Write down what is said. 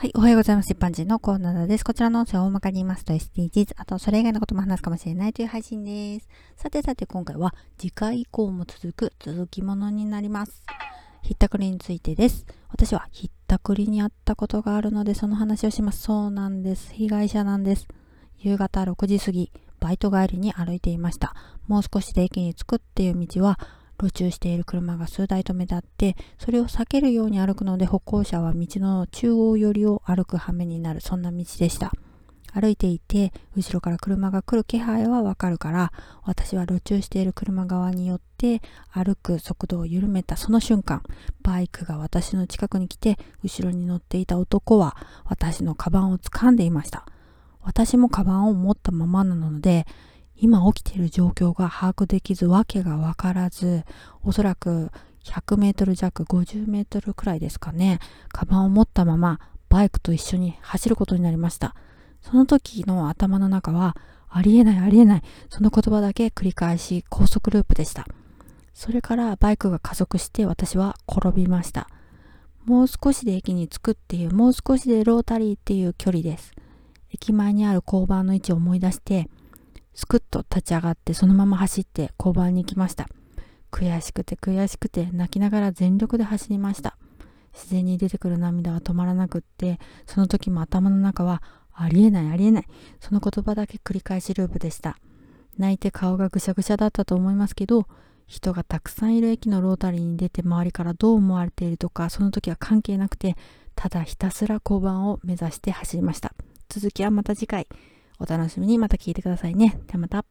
はい。おはようございます。一般人のコーナーです。こちらの音声を大まかに言いますと SDGs、あとそれ以外のことも話すかもしれないという配信です。さてさて今回は次回以降も続く続きものになります。ひったくりについてです。私はひったくりにあったことがあるのでその話をします。そうなんです。被害者なんです。夕方6時過ぎ、バイト帰りに歩いていました。もう少しで駅に着くっていう道は路中している車が数台止めてあって、それを避けるように歩くので歩行者は道の中央寄りを歩く羽目になる、そんな道でした。歩いていて、後ろから車が来る気配はわかるから、私は路中している車側によって歩く速度を緩めたその瞬間、バイクが私の近くに来て、後ろに乗っていた男は私のカバンを掴んでいました。私もカバンを持ったままなので、今起きている状況が把握できず、わけがわからず、おそらく100メートル弱、50メートルくらいですかね、カバンを持ったままバイクと一緒に走ることになりました。その時の頭の中は、ありえないありえない、その言葉だけ繰り返し高速ループでした。それからバイクが加速して私は転びました。もう少しで駅に着くっていう、もう少しでロータリーっていう距離です。駅前にある交番の位置を思い出して、すくっと立ち上がってそのまま走って交番に行きました。悔しくて悔しくて泣きながら全力で走りました。自然に出てくる涙は止まらなくって、その時も頭の中はありえないありえない。その言葉だけ繰り返しループでした。泣いて顔がぐしゃぐしゃだったと思いますけど、人がたくさんいる駅のロータリーに出て周りからどう思われているとか、その時は関係なくて、ただひたすら交番を目指して走りました。続きはまた次回。お楽しみにまた聞いてくださいね。ではまた。